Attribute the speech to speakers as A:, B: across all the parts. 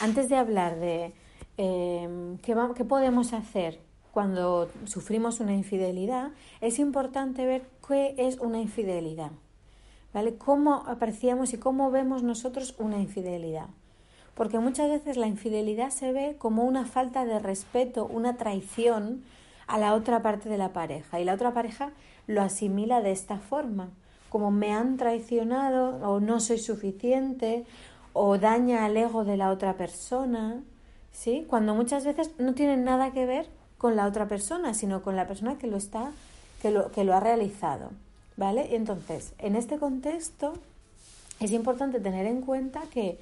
A: antes de hablar de em, qué, qué podemos hacer cuando sufrimos una infidelidad, es importante ver qué es una infidelidad. ¿Vale? ¿Cómo apreciamos y cómo vemos nosotros una infidelidad? Porque muchas veces la infidelidad se ve como una falta de respeto, una traición a la otra parte de la pareja. Y la otra pareja lo asimila de esta forma, como me han traicionado o no soy suficiente o daña al ego de la otra persona, ¿sí? Cuando muchas veces no tienen nada que ver con la otra persona, sino con la persona que lo está, que lo, que lo ha realizado. ¿Vale? Entonces, en este contexto es importante tener en cuenta que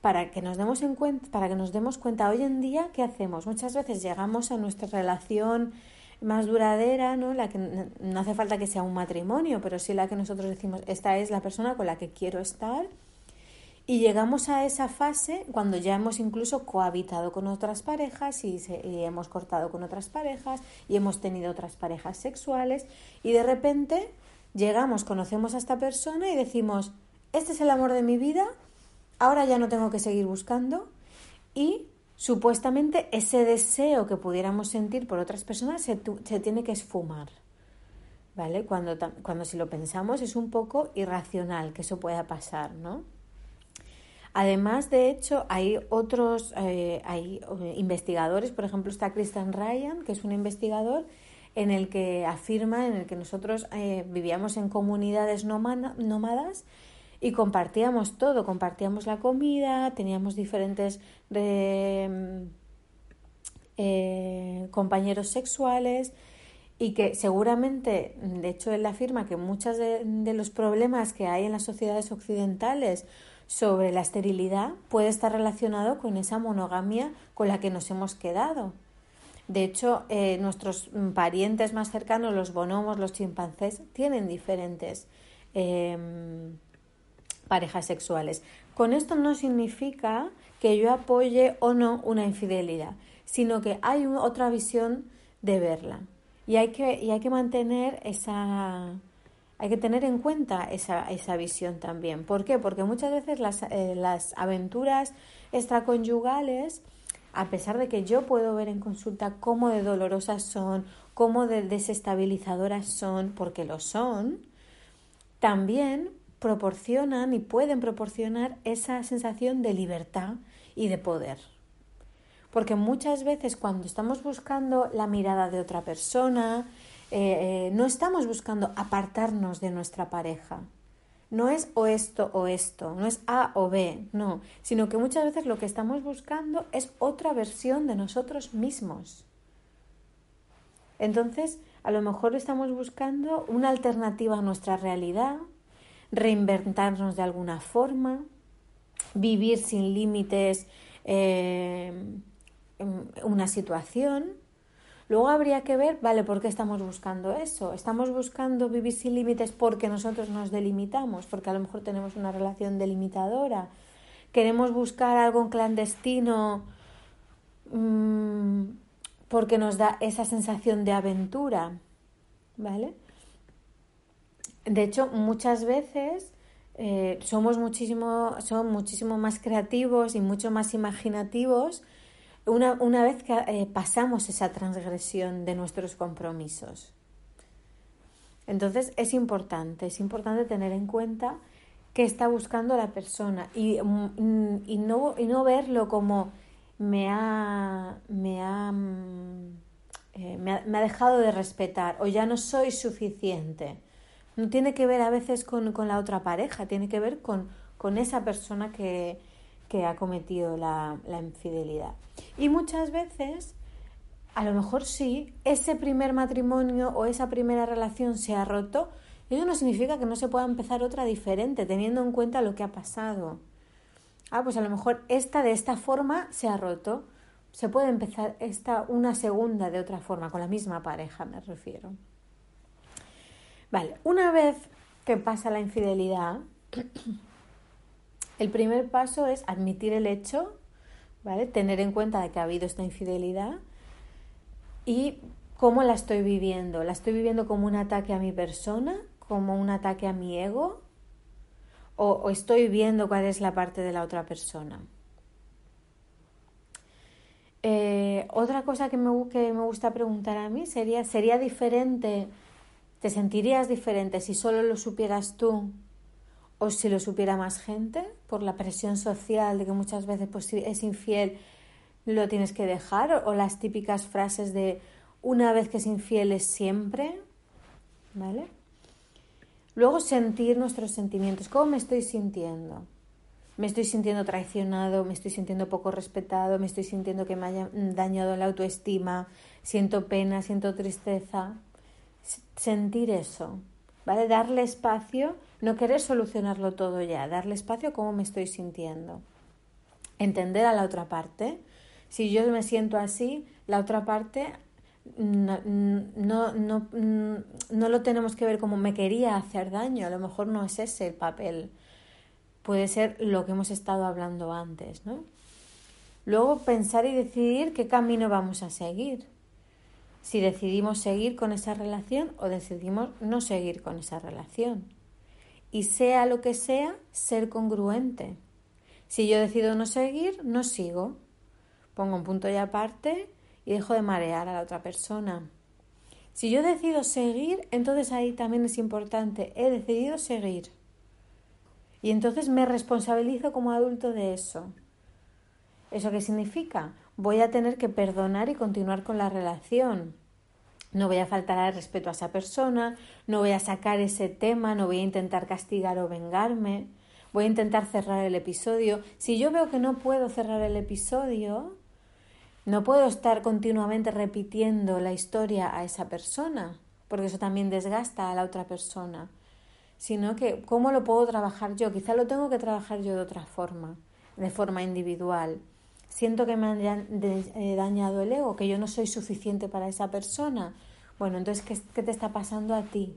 A: para que nos demos en cuenta, para que nos demos cuenta hoy en día qué hacemos. Muchas veces llegamos a nuestra relación más duradera, ¿no? La que no hace falta que sea un matrimonio, pero sí la que nosotros decimos, esta es la persona con la que quiero estar y llegamos a esa fase cuando ya hemos incluso cohabitado con otras parejas y, hemos cortado con otras parejas y hemos tenido otras parejas sexuales y de repente llegamos, conocemos a esta persona y decimos, este es el amor de mi vida, ahora ya no tengo que seguir buscando y supuestamente ese deseo que pudiéramos sentir por otras personas se, se tiene que esfumar. ¿Vale? Cuando, cuando si lo pensamos es un poco irracional que eso pueda pasar, ¿no? Además, de hecho, hay otros eh, hay eh, investigadores, por ejemplo, está Christian Ryan, que es un investigador en el que afirma, en el que nosotros eh, vivíamos en comunidades nómadas y compartíamos todo, compartíamos la comida, teníamos diferentes compañeros sexuales y que seguramente, de hecho, él afirma que muchos de los problemas que hay en las sociedades occidentales sobre la esterilidad puede estar relacionado con esa monogamia con la que nos hemos quedado. De hecho, eh, nuestros parientes más cercanos, los bonomos, los chimpancés, tienen diferentes em, parejas sexuales. Con esto no significa que yo apoye o no una infidelidad, sino que hay otra visión de verla. Y hay que, y hay que mantener esa, hay que tener en cuenta esa, esa visión también. ¿Por qué? Porque muchas veces las, eh, las aventuras extraconyugales, a pesar de que yo puedo ver en consulta cómo de dolorosas son, cómo de desestabilizadoras son, porque lo son, también proporcionan y pueden proporcionar esa sensación de libertad y de poder. Porque muchas veces cuando estamos buscando la mirada de otra persona, eh, eh, no estamos buscando apartarnos de nuestra pareja. No es o esto o esto, no es A o B, no, sino que muchas veces lo que estamos buscando es otra versión de nosotros mismos. Entonces, a lo mejor estamos buscando una alternativa a nuestra realidad, reinventarnos de alguna forma, vivir sin límites eh, una situación Luego habría que ver, vale, ¿por qué estamos buscando eso? ¿Estamos buscando vivir sin límites porque nosotros nos delimitamos? Porque a lo mejor tenemos una relación delimitadora. ¿Queremos buscar algo clandestino mm, porque nos da esa sensación de aventura? ¿Vale? De hecho, muchas veces eh, somos muchísimo, son muchísimo más creativos y mucho más imaginativos una, una vez que eh, pasamos esa transgresión de nuestros compromisos. Entonces es importante, es importante tener en cuenta qué está buscando la persona y, mm, y, no, y no verlo como me ha, me ha, mm, eh, me ha, me ha dejado de respetar o ya no soy suficiente. No tiene que ver a veces con, con la otra pareja, tiene que ver con, con esa persona que, que ha cometido la, infidelidad. Y muchas veces, a lo mejor sí, ese primer matrimonio o esa primera relación se ha roto, eso no significa que no se pueda empezar otra diferente, teniendo en cuenta lo que ha pasado. Ah, pues a lo mejor esta de esta forma se ha roto. Se puede empezar esta una segunda de otra forma, con la misma pareja me refiero. Vale, una vez que pasa la infidelidad, el primer paso es admitir el hecho, ¿vale? Tener en cuenta de que ha habido esta infidelidad y cómo la estoy viviendo. ¿La estoy viviendo como un ataque a mi persona, como un ataque a mi ego? ¿O, estoy viendo cuál es la parte de la otra persona? Eh, otra cosa que me, que me gusta preguntar a mí sería, ¿sería diferente, te sentirías diferente si solo lo supieras tú o si lo supiera más gente por la presión social de que muchas veces pues, es infiel lo tienes que dejar o las típicas frases de una vez que es infiel es siempre, ¿vale? Luego sentir nuestros sentimientos, ¿cómo me estoy sintiendo? me estoy sintiendo traicionado, me estoy sintiendo poco respetado, me estoy sintiendo que me haya dañado la autoestima, siento pena, siento tristeza. Sentir eso, ¿vale? Darle espacio, no querer solucionarlo todo ya, darle espacio a cómo me estoy sintiendo. Entender a la otra parte. Si yo me siento así, la otra parte no, no, no, no lo tenemos que ver como me quería hacer daño, a lo mejor no es ese el papel puede ser lo que hemos estado hablando antes, ¿no? Luego pensar y decidir qué camino vamos a seguir. Si decidimos seguir con esa relación o decidimos no seguir con esa relación. Y sea lo que sea, ser congruente. Si yo decido no seguir, no sigo. Pongo un punto y aparte y dejo de marear a la otra persona. Si yo decido seguir, entonces ahí también es importante, he decidido seguir. Y entonces me responsabilizo como adulto de eso. ¿Eso qué significa? Voy a tener que perdonar y continuar con la relación. No voy a faltar al respeto a esa persona, no voy a sacar ese tema, no voy a intentar castigar o vengarme, voy a intentar cerrar el episodio. Si yo veo que no puedo cerrar el episodio, no puedo estar continuamente repitiendo la historia a esa persona, porque eso también desgasta a la otra persona sino que cómo lo puedo trabajar yo. Quizá lo tengo que trabajar yo de otra forma, de forma individual. Siento que me han eh, dañado el ego, que yo no soy suficiente para esa persona. Bueno, entonces, ¿qué, te está pasando a ti?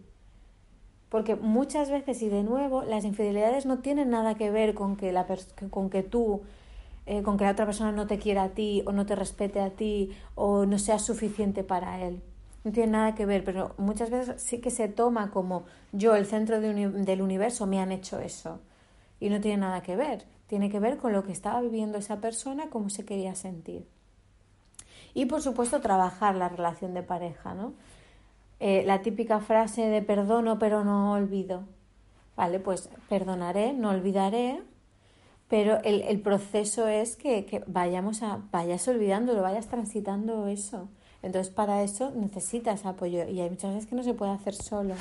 A: Porque muchas veces, y de nuevo, las infidelidades no tienen nada que ver con que, la con que tú, eh, con que la otra persona no te quiera a ti, o no te respete a ti, o no sea suficiente para él no tiene nada que ver, pero muchas veces sí que se toma como yo, el centro del universo, me han hecho eso. Y no tiene nada que ver. Tiene que ver con lo que estaba viviendo esa persona, cómo se quería sentir. Y por supuesto trabajar la relación de pareja, ¿no? Eh, la típica frase de perdono pero no olvido. Vale, pues perdonaré, no olvidaré, pero el, el proceso es que, que, vayamos a, vayas olvidándolo, vayas transitando eso. Entonces para eso necesitas apoyo y hay muchas veces que no se puede hacer solo.